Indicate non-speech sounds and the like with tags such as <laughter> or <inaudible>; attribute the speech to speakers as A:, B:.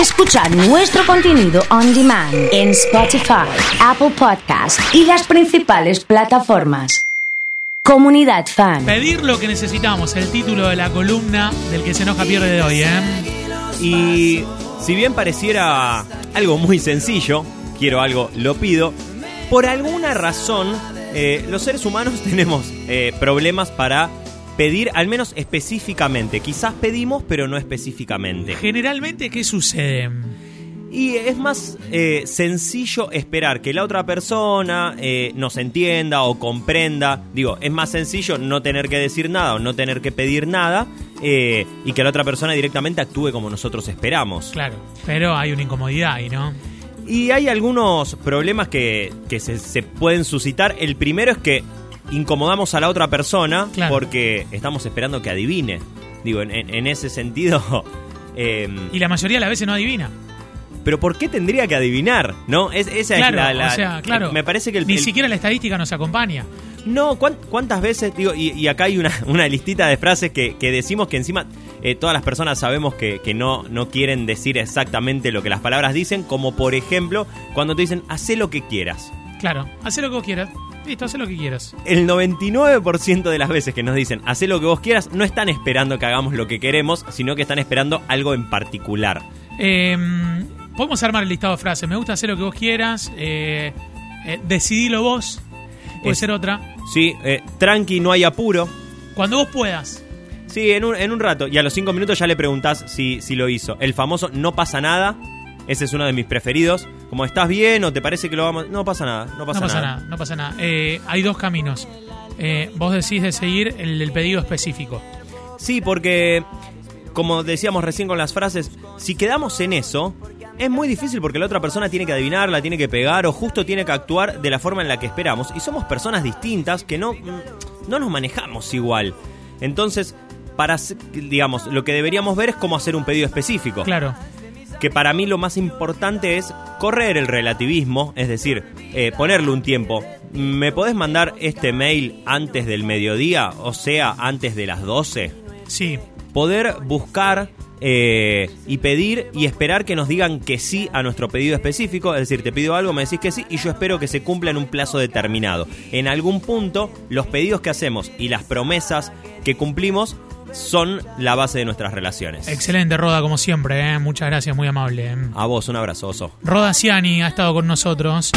A: Escuchar nuestro contenido on demand en Spotify, Apple Podcast y las principales plataformas. Comunidad Fan.
B: Pedir lo que necesitamos, el título de la columna del que se enoja pierde de hoy, ¿eh?
C: Y si bien pareciera algo muy sencillo, quiero algo, lo pido, por alguna razón eh, los seres humanos <laughs> tenemos eh, problemas para pedir, al menos específicamente. Quizás pedimos, pero no específicamente.
B: Generalmente, ¿qué sucede?
C: Y es más eh, sencillo esperar que la otra persona eh, nos entienda o comprenda. Digo, es más sencillo no tener que decir nada o no tener que pedir nada eh, y que la otra persona directamente actúe como nosotros esperamos.
B: Claro, pero hay una incomodidad ahí, ¿no?
C: Y hay algunos problemas que, que se, se pueden suscitar. El primero es que incomodamos a la otra persona
B: Claro.
C: porque estamos esperando que adivine. Digo, en, ese sentido... <laughs> em,
B: Y la mayoría de las veces no adivina.
C: pero ¿por qué tendría que adivinar? ¿No? Es, esa
B: Claro,
C: es la, la-
B: o sea, claro.
C: Me parece que el,
B: Ni
C: el-
B: siquiera la estadística nos acompaña.
C: No, ¿cuán- ¿cuántas veces? Digo, y, y acá hay una, <laughs> una listita de frases que, que decimos que encima eh, todas las personas sabemos que, que no, no quieren decir exactamente lo que las palabras dicen, como por ejemplo cuando te dicen, haz lo que quieras.
B: Claro, haz lo que vos quieras. Listo, haz lo que quieras.
C: El 99% de las veces que nos dicen, haz lo que vos quieras, no están esperando que hagamos lo que queremos, sino que están esperando algo en particular.
B: Eh, Podemos armar el listado de frases. Me gusta hacer lo que vos quieras. Eh, eh, decidilo vos. Puede
C: Es-
B: ser otra.
C: Sí, eh, tranqui, no hay apuro.
B: Cuando vos puedas.
C: Sí, en un, en un rato. Y a los cinco minutos ya le preguntás si, si lo hizo. El famoso no pasa nada. Ese es uno de mis preferidos. Como estás bien o te parece que lo vamos. No pasa nada, no pasa,
B: no pasa
C: nada.
B: nada. no pasa nada. Eh, hay dos caminos. Eh, vos decís de seguir el del pedido específico.
C: Sí, porque como decíamos recién con las frases, si quedamos en eso, es muy difícil porque la otra persona tiene que adivinar, la tiene que pegar o justo tiene que actuar de la forma en la que esperamos. Y somos personas distintas que no, mm, no nos manejamos igual. Entonces, para, digamos, lo que deberíamos ver es cómo hacer un pedido específico.
B: Claro.
C: Que para mí lo más importante es correr el relativismo, es decir, eh, ponerle un tiempo. ¿Me podés mandar este mail antes del mediodía, o sea, antes de las 12?
B: Sí.
C: Poder buscar eh, y pedir y esperar que nos digan que sí a nuestro pedido específico, es decir, te pido algo, me decís que sí y yo espero que se cumpla en un plazo determinado. En algún punto, los pedidos que hacemos y las promesas que cumplimos son la base de nuestras relaciones.
B: Excelente, Roda, como siempre. ¿eh? Muchas gracias, muy amable. ¿eh?
C: A vos, un abrazo, oso.
B: Roda Ciani ha estado con nosotros.